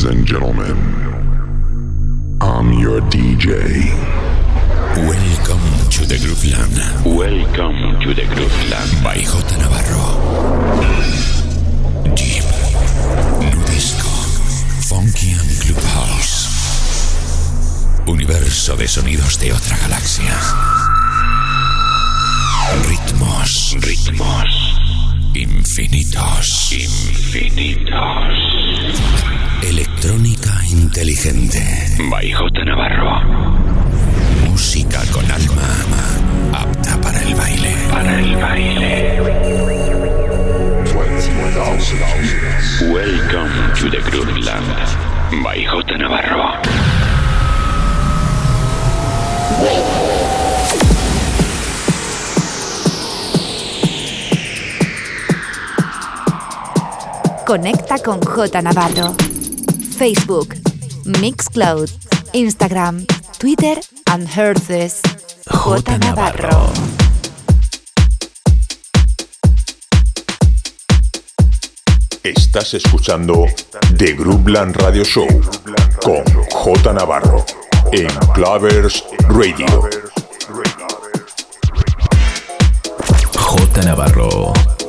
Ladies and gentlemen, I'm your DJ. Welcome to the Grooveland. Welcome to the Grooveland. By J. Navarro. Deep, Nu Disco, Funky and Clubhouse. Universo de sonidos de otra galaxia. Ritmos, ritmos. Infinitos, infinitos. Electrónica inteligente. By J. Navarro. Música con alma, apta para el baile. Para el baile. Welcome to the Grooveland. By J. Navarro. Conecta con J Navarro. Facebook, Mixcloud, Instagram, Twitter and Herces. J Navarro. Estás escuchando The Groupland Radio Show con J Navarro en Clavers Radio. J Navarro,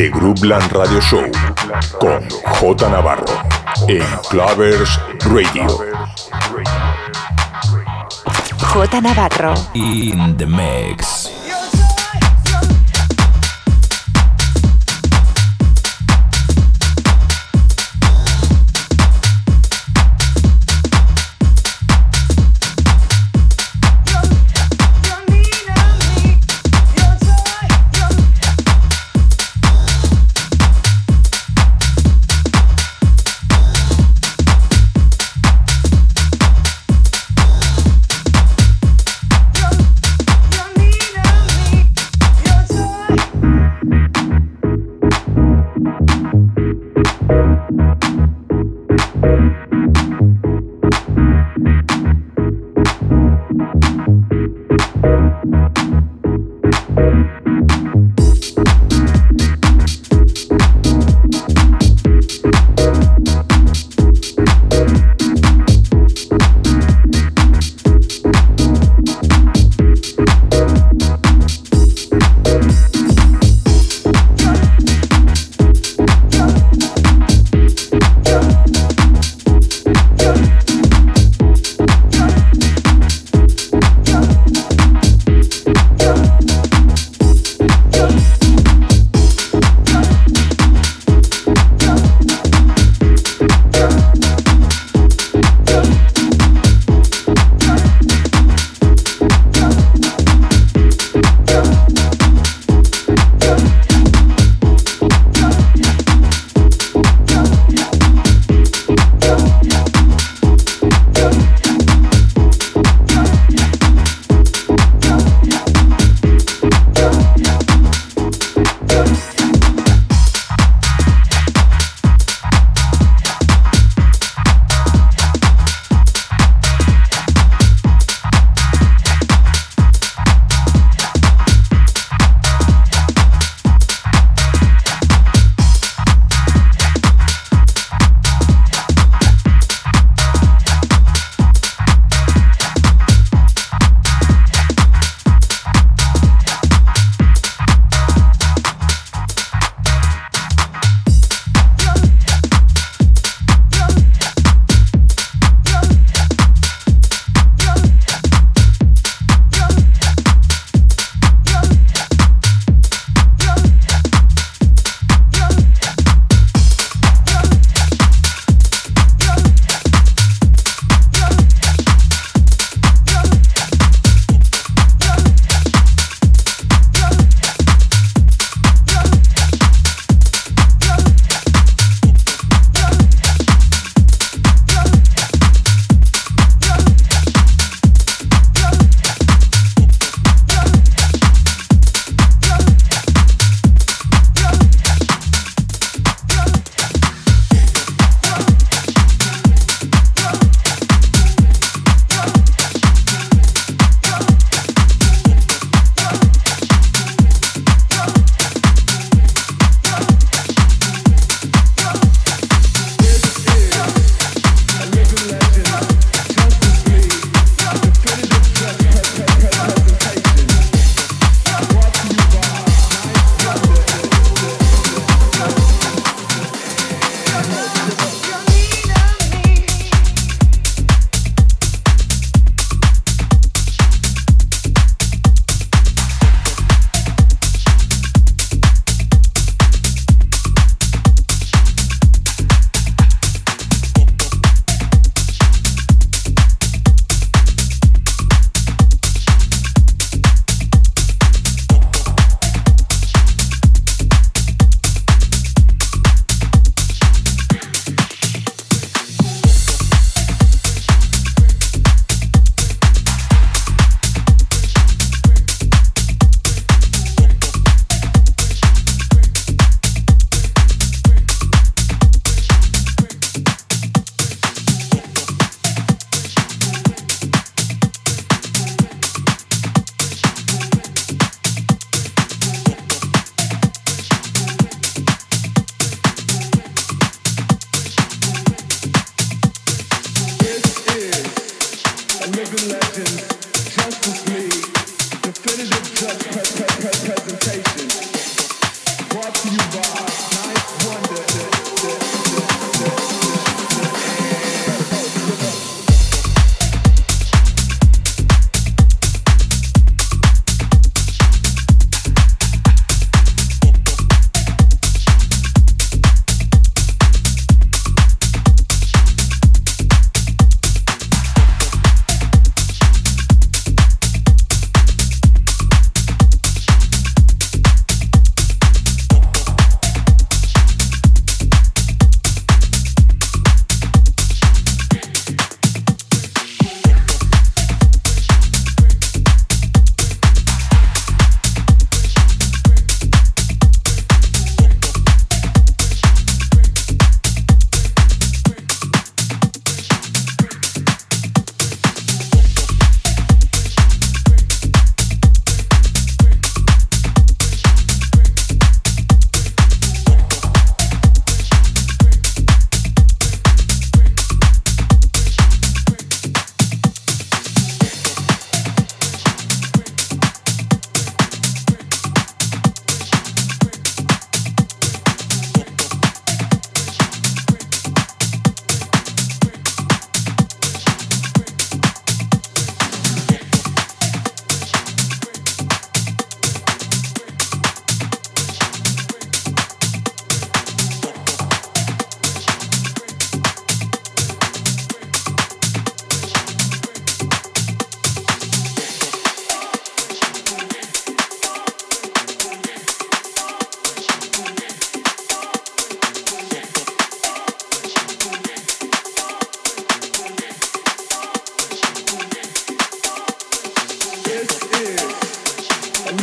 The Groupland Radio Show con J Navarro en Clavers Radio. J Navarro. In the mix.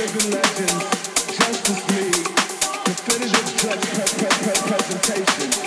Just as me, the finish of pre- pre- pre- presentation.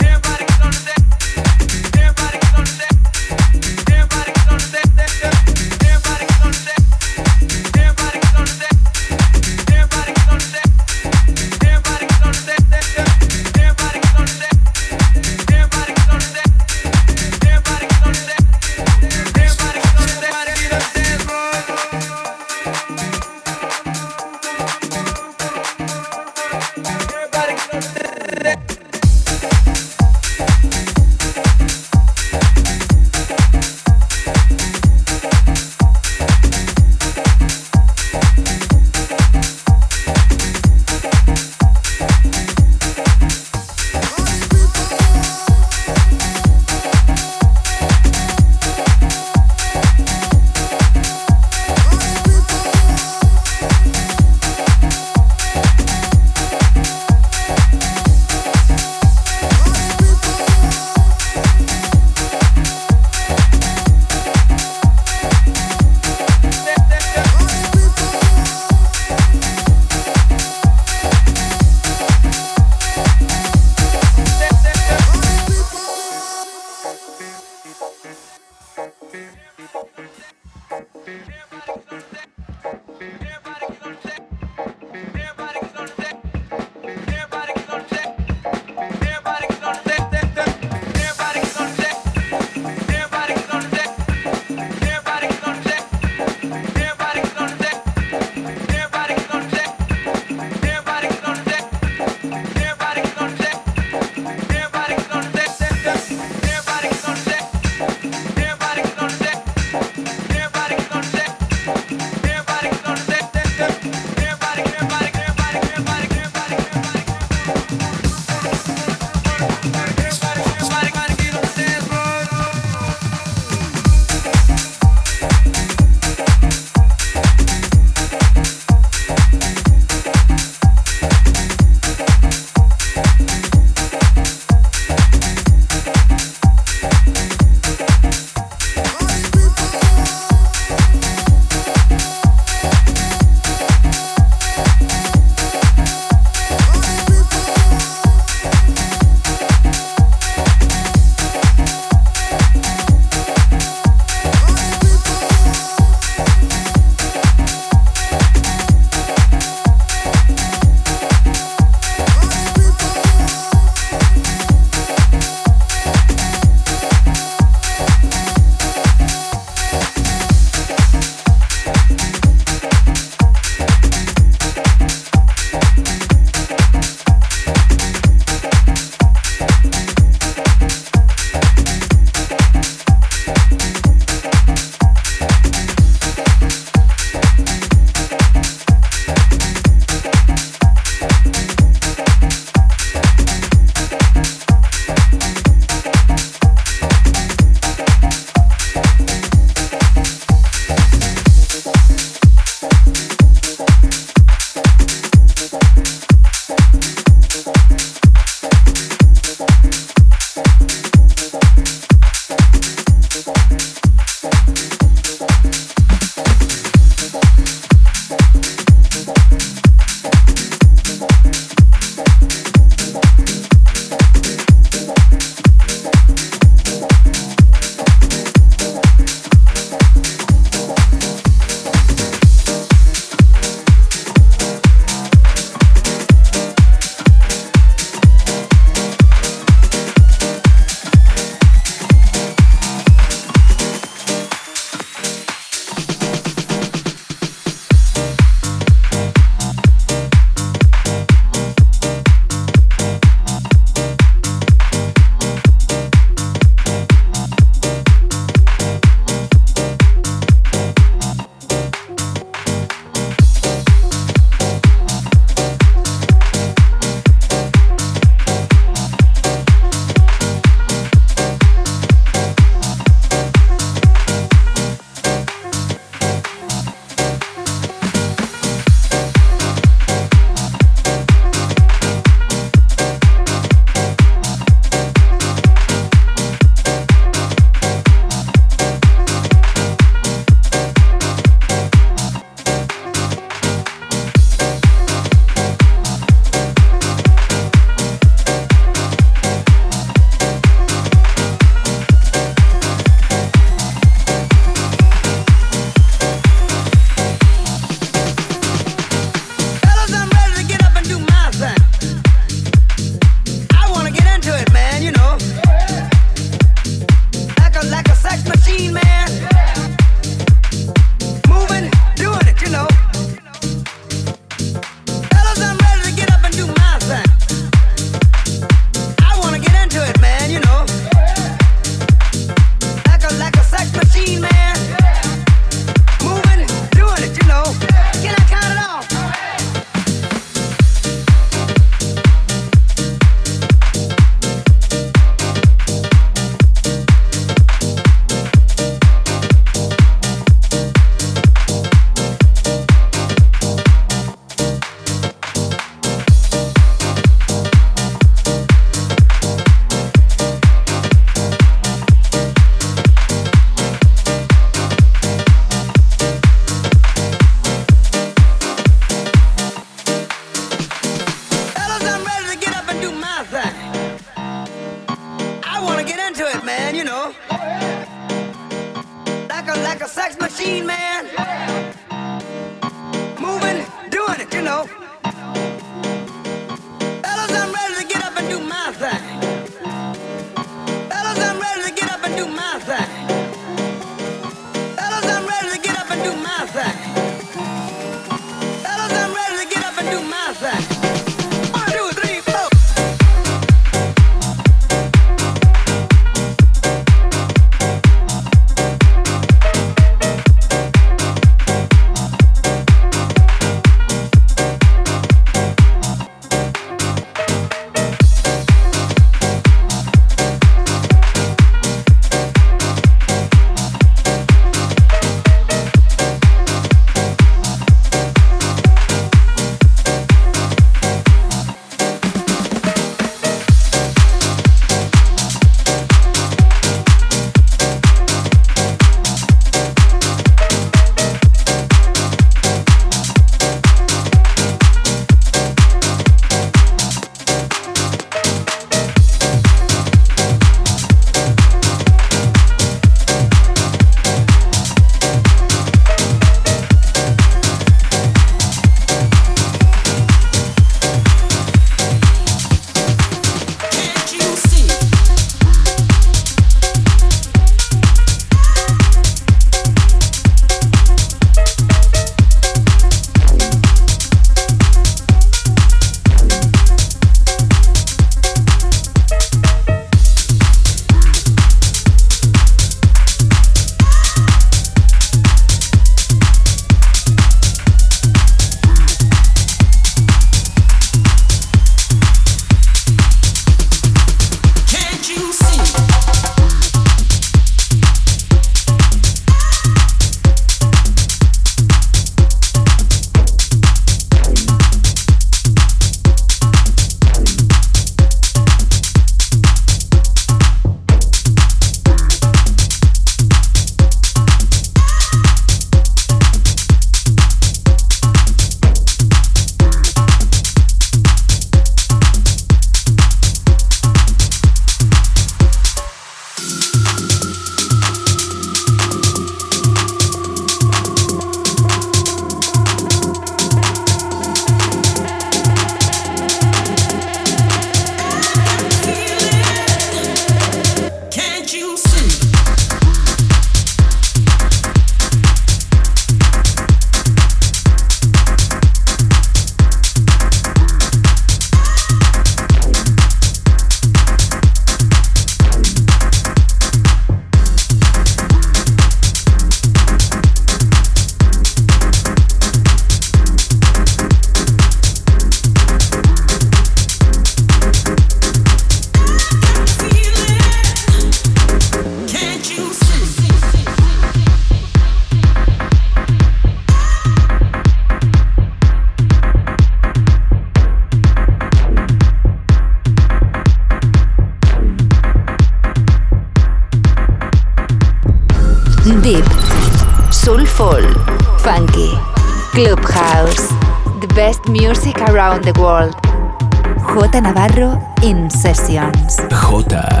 Sessions. J.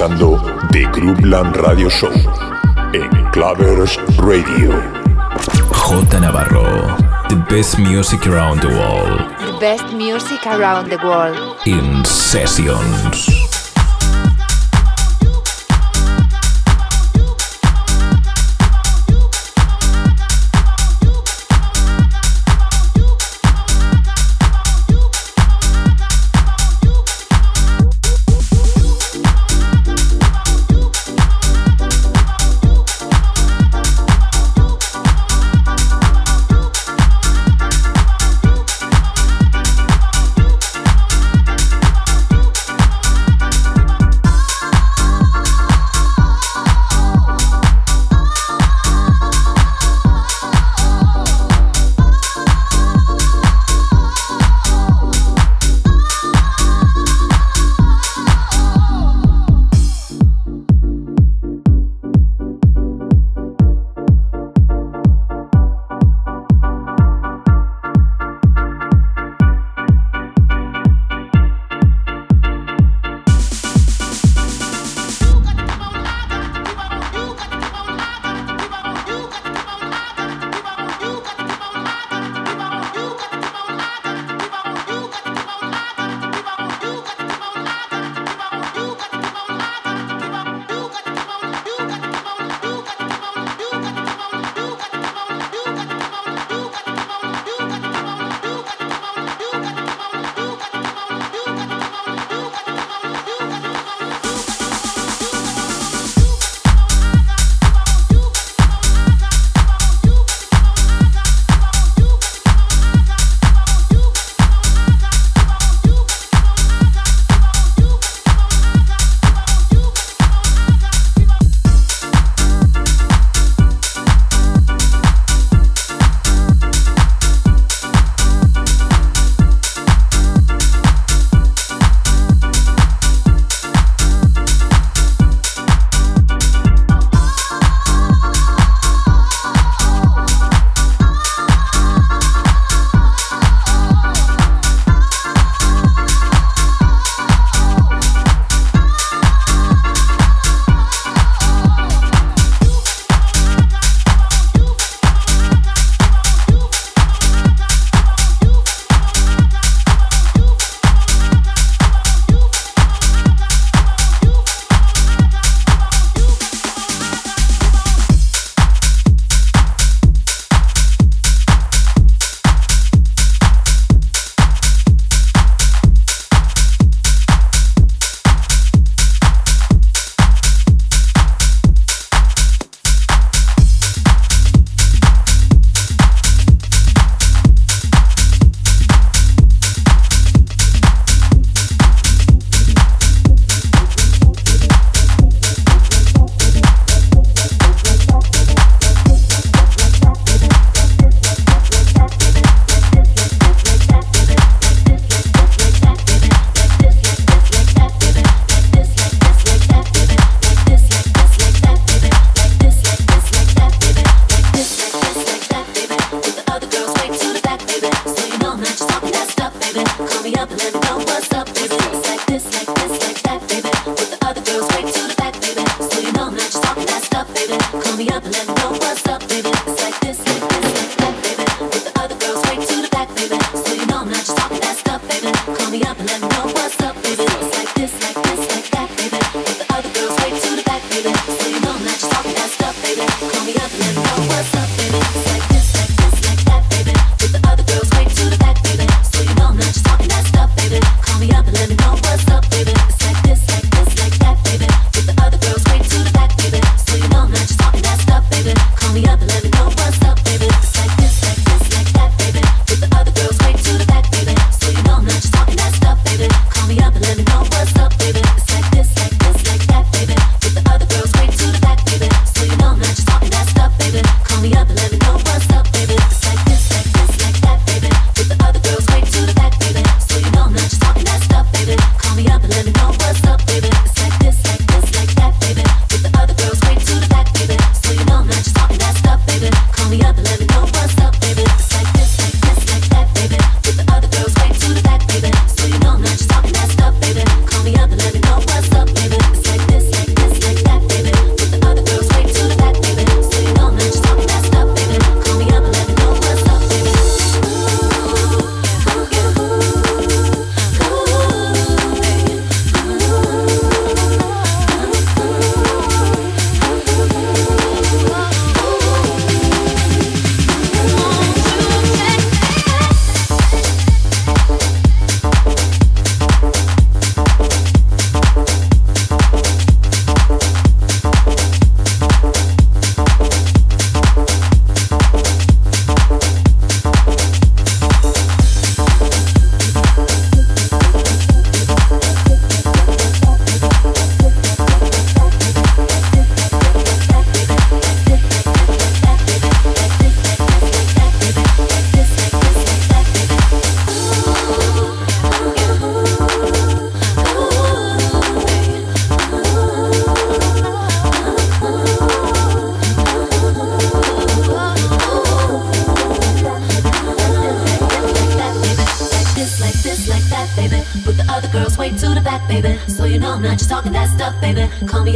escuchando The Groupland Radio Show en Clavers Radio. J Navarro, the best music around the world. The best music around the world. In sessions.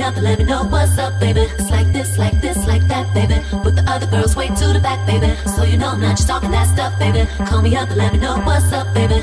up and let me know what's up, baby. It's like this, like this, like that, baby. Put the other girls way to the back, baby. So you know I'm not just talking that stuff, baby. Call me up and let me know what's up, baby.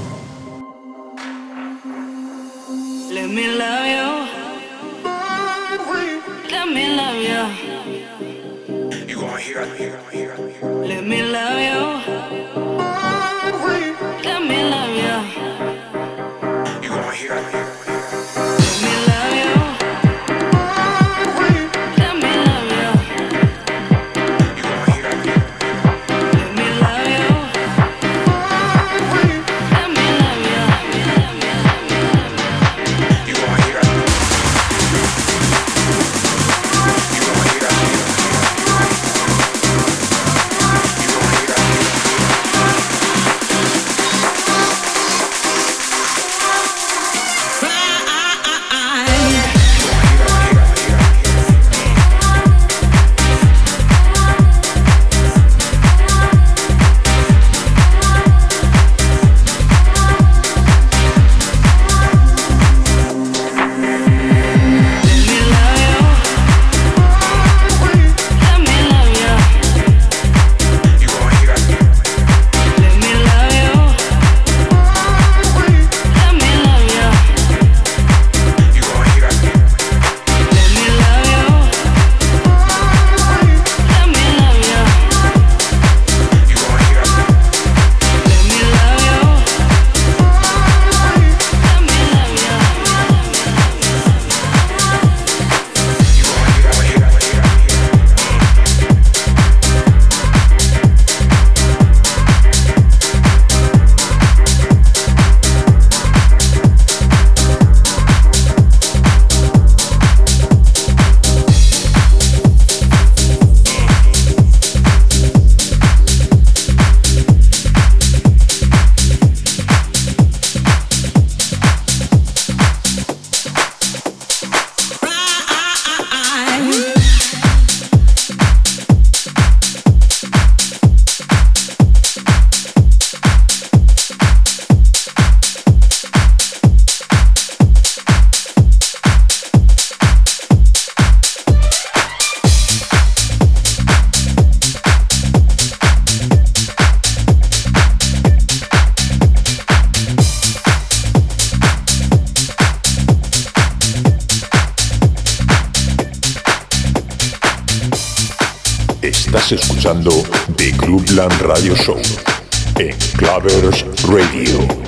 Escuchando The Groupland Radio Show en Clavers Radio.